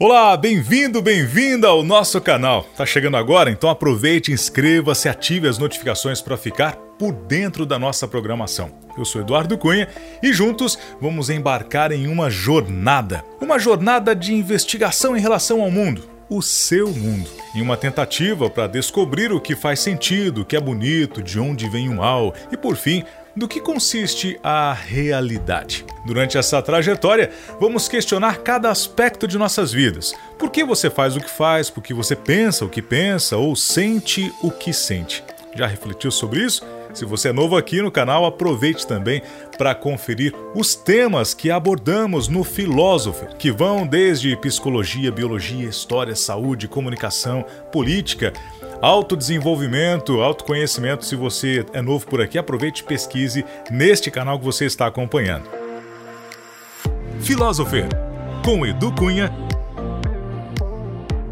Olá, bem-vindo, bem-vinda ao nosso canal. Tá chegando agora? Então aproveite, inscreva-se, ative as notificações para ficar por dentro da nossa programação. Eu sou Eduardo Cunha e juntos vamos embarcar em uma jornada, uma jornada de investigação em relação ao mundo, o seu mundo, em uma tentativa para descobrir o que faz sentido, o que é bonito, de onde vem o mal e por fim do que consiste a realidade. Durante essa trajetória, vamos questionar cada aspecto de nossas vidas. Por que você faz o que faz? Por que você pensa o que pensa ou sente o que sente? Já refletiu sobre isso? Se você é novo aqui no canal, aproveite também para conferir os temas que abordamos no Filósofo, que vão desde psicologia, biologia, história, saúde, comunicação, política, autodesenvolvimento, autoconhecimento. Se você é novo por aqui, aproveite e pesquise neste canal que você está acompanhando. Filósofo, com Edu Cunha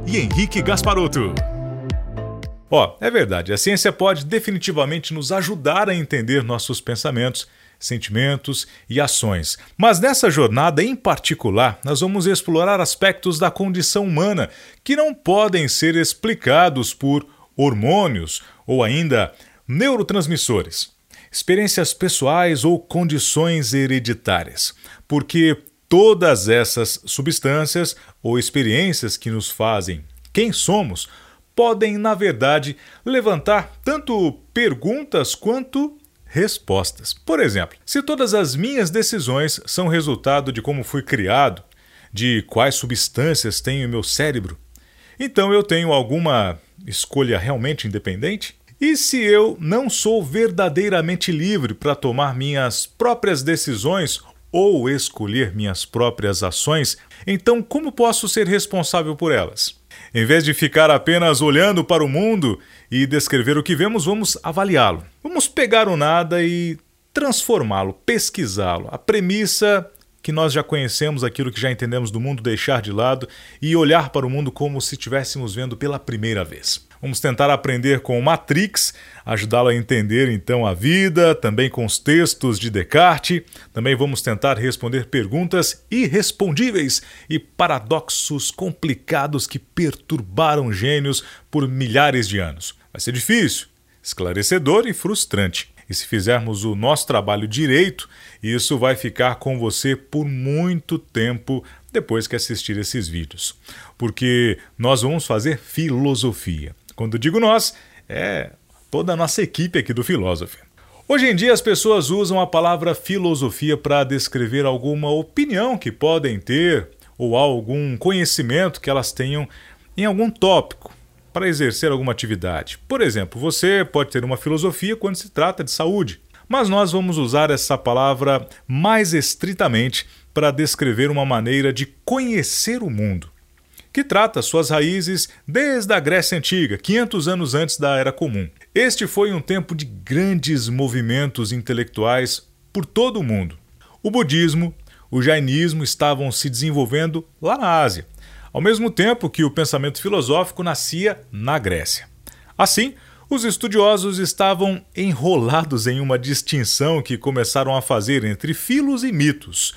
e Henrique Gasparotto. Ó, é verdade, a ciência pode definitivamente nos ajudar a entender nossos pensamentos, sentimentos e ações. Mas nessa jornada em particular, nós vamos explorar aspectos da condição humana que não podem ser explicados por hormônios ou ainda neurotransmissores, experiências pessoais ou condições hereditárias, porque todas essas substâncias ou experiências que nos fazem quem somos podem, na verdade, levantar tanto perguntas quanto respostas. Por exemplo, se todas as minhas decisões são resultado de como fui criado, de quais substâncias tem o meu cérebro, então eu tenho alguma escolha realmente independente? E se eu não sou verdadeiramente livre para tomar minhas próprias decisões ou escolher minhas próprias ações, então como posso ser responsável por elas? Em vez de ficar apenas olhando para o mundo e descrever o que vemos, vamos avaliá-lo. Vamos pegar o nada e transformá-lo, pesquisá-lo. A premissa que nós já conhecemos, aquilo que já entendemos do mundo, deixar de lado e olhar para o mundo como se estivéssemos vendo pela primeira vez. Vamos tentar aprender com Matrix, ajudá-lo a entender então a vida, também com os textos de Descartes. Também vamos tentar responder perguntas irrespondíveis e paradoxos complicados que perturbaram gênios por milhares de anos. Vai ser difícil, esclarecedor e frustrante. E se fizermos o nosso trabalho direito, isso vai ficar com você por muito tempo depois que assistir esses vídeos. Porque nós vamos fazer filosofia. Quando digo nós, é toda a nossa equipe aqui do Filósofo. Hoje em dia as pessoas usam a palavra filosofia para descrever alguma opinião que podem ter ou algum conhecimento que elas tenham em algum tópico para exercer alguma atividade. Por exemplo, você pode ter uma filosofia quando se trata de saúde, mas nós vamos usar essa palavra mais estritamente para descrever uma maneira de conhecer o mundo que trata suas raízes desde a Grécia Antiga, 500 anos antes da Era Comum. Este foi um tempo de grandes movimentos intelectuais por todo o mundo. O budismo, o jainismo estavam se desenvolvendo lá na Ásia, ao mesmo tempo que o pensamento filosófico nascia na Grécia. Assim, os estudiosos estavam enrolados em uma distinção que começaram a fazer entre filos e mitos,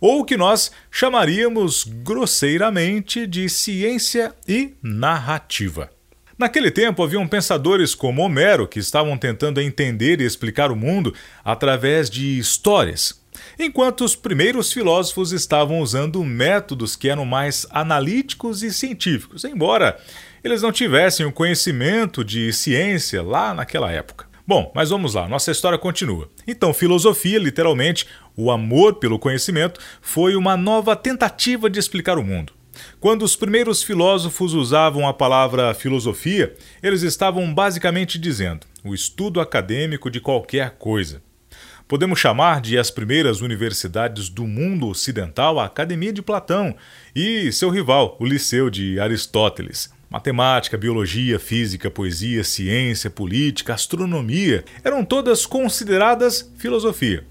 ou o que nós chamaríamos grosseiramente de ciência e narrativa. Naquele tempo haviam pensadores como Homero que estavam tentando entender e explicar o mundo através de histórias, enquanto os primeiros filósofos estavam usando métodos que eram mais analíticos e científicos, embora eles não tivessem o conhecimento de ciência lá naquela época. Bom, mas vamos lá, nossa história continua. Então, filosofia, literalmente, o amor pelo conhecimento, foi uma nova tentativa de explicar o mundo. Quando os primeiros filósofos usavam a palavra filosofia, eles estavam basicamente dizendo o estudo acadêmico de qualquer coisa. Podemos chamar de as primeiras universidades do mundo ocidental a Academia de Platão e seu rival, o Liceu de Aristóteles. Matemática, biologia, física, poesia, ciência, política, astronomia eram todas consideradas filosofia.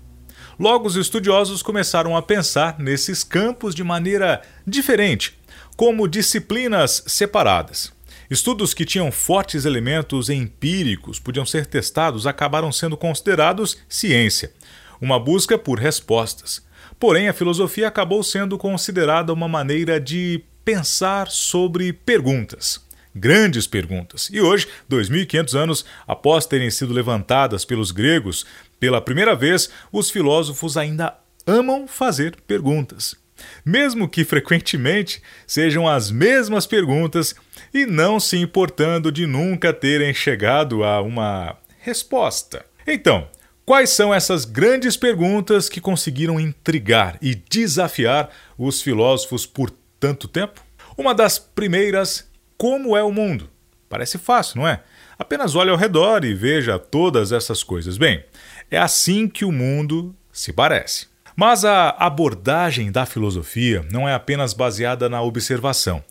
Logo, os estudiosos começaram a pensar nesses campos de maneira diferente, como disciplinas separadas. Estudos que tinham fortes elementos empíricos, podiam ser testados, acabaram sendo considerados ciência, uma busca por respostas. Porém, a filosofia acabou sendo considerada uma maneira de pensar sobre perguntas. Grandes perguntas. E hoje, 2500 anos após terem sido levantadas pelos gregos pela primeira vez, os filósofos ainda amam fazer perguntas. Mesmo que frequentemente sejam as mesmas perguntas e não se importando de nunca terem chegado a uma resposta. Então, quais são essas grandes perguntas que conseguiram intrigar e desafiar os filósofos por tanto tempo? Uma das primeiras, como é o mundo? Parece fácil, não é? Apenas olhe ao redor e veja todas essas coisas. Bem, é assim que o mundo se parece. Mas a abordagem da filosofia não é apenas baseada na observação.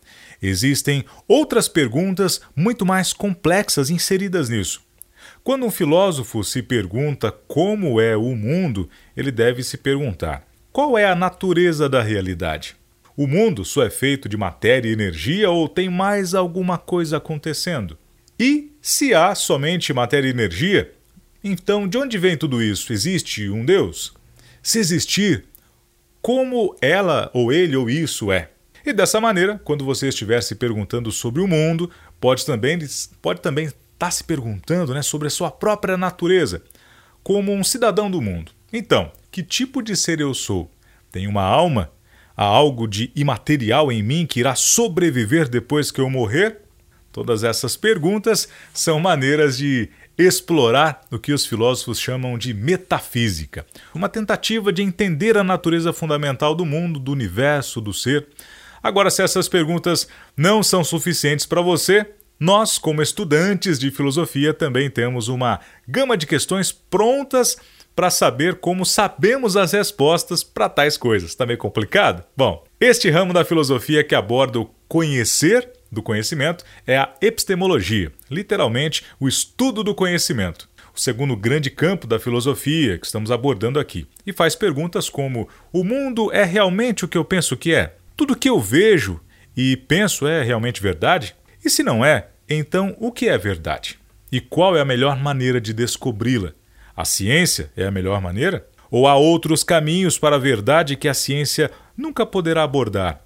Existem outras perguntas muito mais complexas inseridas nisso. Quando um filósofo se pergunta como é o mundo, ele deve se perguntar: qual é a natureza da realidade? O mundo só é feito de matéria e energia ou tem mais alguma coisa acontecendo? E se há somente matéria e energia, então de onde vem tudo isso? Existe um Deus? Se existir, como ela ou ele ou isso é? E dessa maneira, quando você estiver se perguntando sobre o mundo, pode também pode também estar tá se perguntando né, sobre a sua própria natureza, como um cidadão do mundo. Então, que tipo de ser eu sou? Tenho uma alma? Há algo de imaterial em mim que irá sobreviver depois que eu morrer? Todas essas perguntas são maneiras de explorar o que os filósofos chamam de metafísica, uma tentativa de entender a natureza fundamental do mundo, do universo, do ser. Agora, se essas perguntas não são suficientes para você, nós, como estudantes de filosofia, também temos uma gama de questões prontas para saber como sabemos as respostas para tais coisas. Está meio complicado? Bom, este ramo da filosofia que aborda o conhecer do conhecimento é a epistemologia, literalmente o estudo do conhecimento. O segundo grande campo da filosofia que estamos abordando aqui, e faz perguntas como: o mundo é realmente o que eu penso que é? Tudo que eu vejo e penso é realmente verdade? E se não é, então o que é verdade? E qual é a melhor maneira de descobri-la? A ciência é a melhor maneira? Ou há outros caminhos para a verdade que a ciência nunca poderá abordar?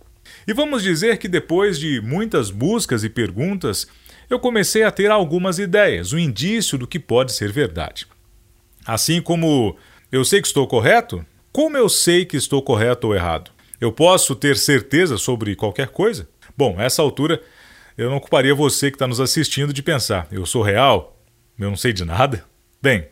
E vamos dizer que depois de muitas buscas e perguntas, eu comecei a ter algumas ideias, um indício do que pode ser verdade. Assim como eu sei que estou correto, como eu sei que estou correto ou errado? Eu posso ter certeza sobre qualquer coisa? Bom, essa altura, eu não ocuparia você que está nos assistindo de pensar: eu sou real? Eu não sei de nada? Bem,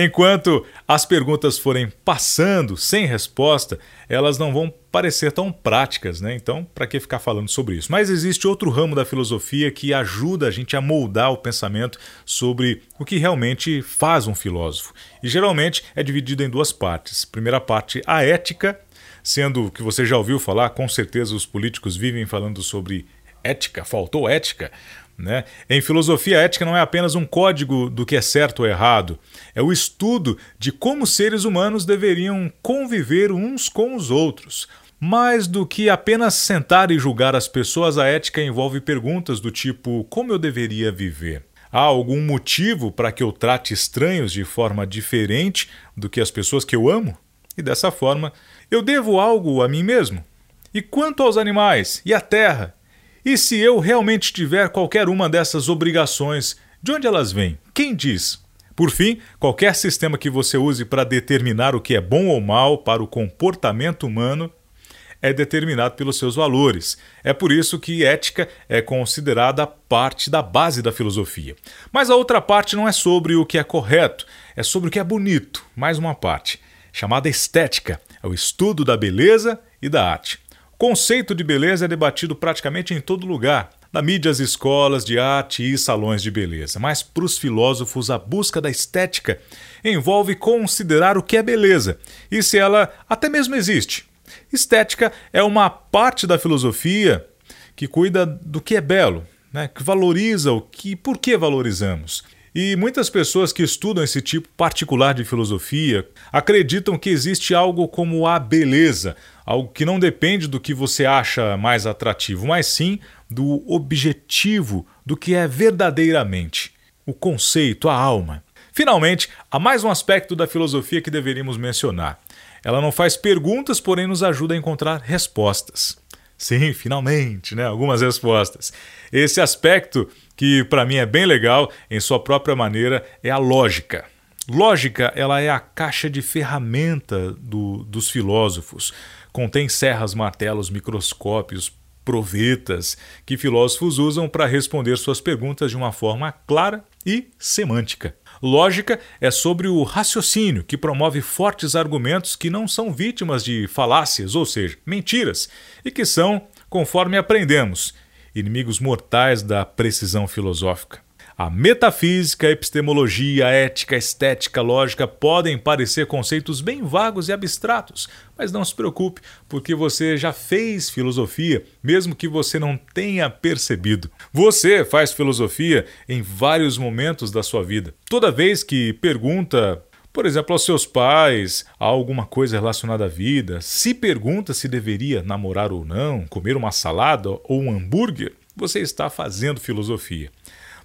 Enquanto as perguntas forem passando sem resposta, elas não vão parecer tão práticas, né? Então, para que ficar falando sobre isso? Mas existe outro ramo da filosofia que ajuda a gente a moldar o pensamento sobre o que realmente faz um filósofo. E geralmente é dividido em duas partes. Primeira parte, a ética, sendo que você já ouviu falar, com certeza os políticos vivem falando sobre ética, faltou ética. Né? Em filosofia, a ética não é apenas um código do que é certo ou errado, é o estudo de como seres humanos deveriam conviver uns com os outros. Mais do que apenas sentar e julgar as pessoas, a ética envolve perguntas do tipo: como eu deveria viver? Há algum motivo para que eu trate estranhos de forma diferente do que as pessoas que eu amo? E dessa forma, eu devo algo a mim mesmo? E quanto aos animais e à terra? E se eu realmente tiver qualquer uma dessas obrigações, de onde elas vêm? Quem diz? Por fim, qualquer sistema que você use para determinar o que é bom ou mal para o comportamento humano é determinado pelos seus valores. É por isso que ética é considerada parte da base da filosofia. Mas a outra parte não é sobre o que é correto, é sobre o que é bonito. Mais uma parte, chamada estética, é o estudo da beleza e da arte conceito de beleza é debatido praticamente em todo lugar, na mídia, as escolas de arte e salões de beleza. Mas para os filósofos, a busca da estética envolve considerar o que é beleza e se ela até mesmo existe. Estética é uma parte da filosofia que cuida do que é belo, né? que valoriza o que, por que valorizamos. E muitas pessoas que estudam esse tipo particular de filosofia acreditam que existe algo como a beleza, algo que não depende do que você acha mais atrativo, mas sim do objetivo, do que é verdadeiramente, o conceito, a alma. Finalmente, há mais um aspecto da filosofia que deveríamos mencionar. Ela não faz perguntas, porém nos ajuda a encontrar respostas. Sim, finalmente, né? Algumas respostas. Esse aspecto que para mim é bem legal em sua própria maneira é a lógica. Lógica, ela é a caixa de ferramenta do, dos filósofos. Contém serras, martelos, microscópios, provetas que filósofos usam para responder suas perguntas de uma forma clara e semântica. Lógica é sobre o raciocínio, que promove fortes argumentos que não são vítimas de falácias, ou seja, mentiras, e que são, conforme aprendemos, inimigos mortais da precisão filosófica. A metafísica, a epistemologia, a ética, a estética, a lógica podem parecer conceitos bem vagos e abstratos, mas não se preocupe, porque você já fez filosofia, mesmo que você não tenha percebido. Você faz filosofia em vários momentos da sua vida. Toda vez que pergunta por exemplo, aos seus pais, alguma coisa relacionada à vida, se pergunta se deveria namorar ou não, comer uma salada ou um hambúrguer, você está fazendo filosofia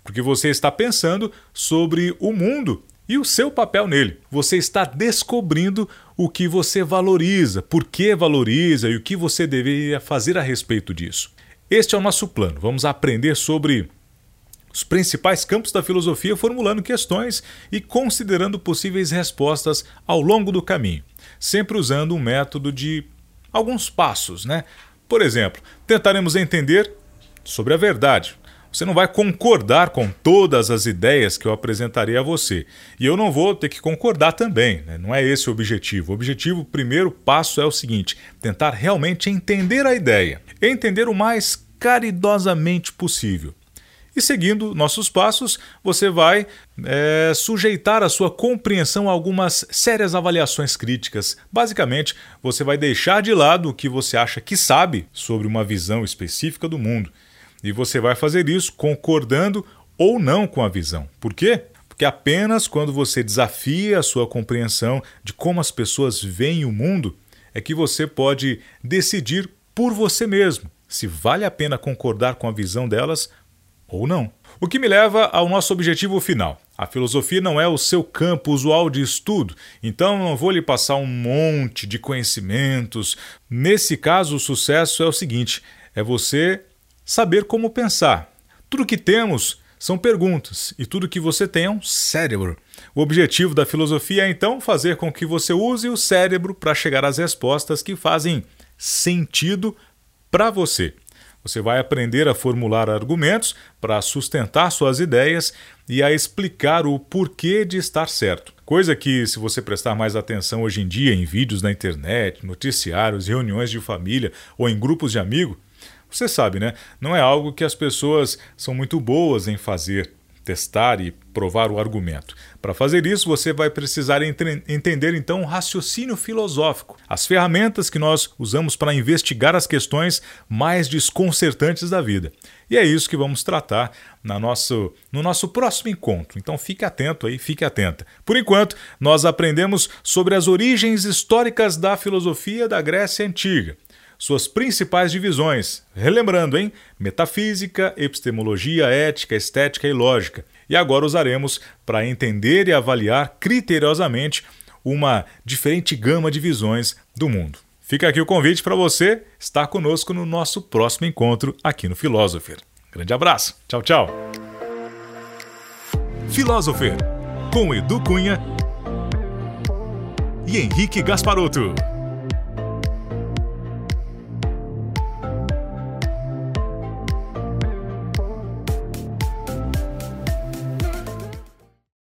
porque você está pensando sobre o mundo e o seu papel nele. Você está descobrindo o que você valoriza, por que valoriza e o que você deveria fazer a respeito disso. Este é o nosso plano. Vamos aprender sobre os principais campos da filosofia, formulando questões e considerando possíveis respostas ao longo do caminho, sempre usando um método de alguns passos, né? Por exemplo, tentaremos entender sobre a verdade, você não vai concordar com todas as ideias que eu apresentarei a você. E eu não vou ter que concordar também. Né? Não é esse o objetivo. O objetivo, o primeiro passo é o seguinte: tentar realmente entender a ideia. Entender o mais caridosamente possível. E seguindo nossos passos, você vai é, sujeitar a sua compreensão a algumas sérias avaliações críticas. Basicamente, você vai deixar de lado o que você acha que sabe sobre uma visão específica do mundo e você vai fazer isso concordando ou não com a visão. Por quê? Porque apenas quando você desafia a sua compreensão de como as pessoas veem o mundo é que você pode decidir por você mesmo se vale a pena concordar com a visão delas ou não. O que me leva ao nosso objetivo final. A filosofia não é o seu campo usual de estudo, então não vou lhe passar um monte de conhecimentos. Nesse caso, o sucesso é o seguinte: é você saber como pensar. Tudo que temos são perguntas e tudo que você tem é um cérebro. O objetivo da filosofia é então fazer com que você use o cérebro para chegar às respostas que fazem sentido para você. Você vai aprender a formular argumentos para sustentar suas ideias e a explicar o porquê de estar certo. Coisa que, se você prestar mais atenção hoje em dia em vídeos na internet, noticiários, reuniões de família ou em grupos de amigos, você sabe, né? Não é algo que as pessoas são muito boas em fazer, testar e provar o argumento. Para fazer isso, você vai precisar entender então o raciocínio filosófico, as ferramentas que nós usamos para investigar as questões mais desconcertantes da vida. E é isso que vamos tratar na nosso, no nosso próximo encontro. Então fique atento aí, fique atenta. Por enquanto, nós aprendemos sobre as origens históricas da filosofia da Grécia Antiga suas principais divisões. Relembrando, hein? Metafísica, epistemologia, ética, estética e lógica. E agora usaremos para entender e avaliar criteriosamente uma diferente gama de visões do mundo. Fica aqui o convite para você estar conosco no nosso próximo encontro aqui no Philosopher. Grande abraço. Tchau, tchau. Philosopher, com Edu Cunha e Henrique Gasparotto.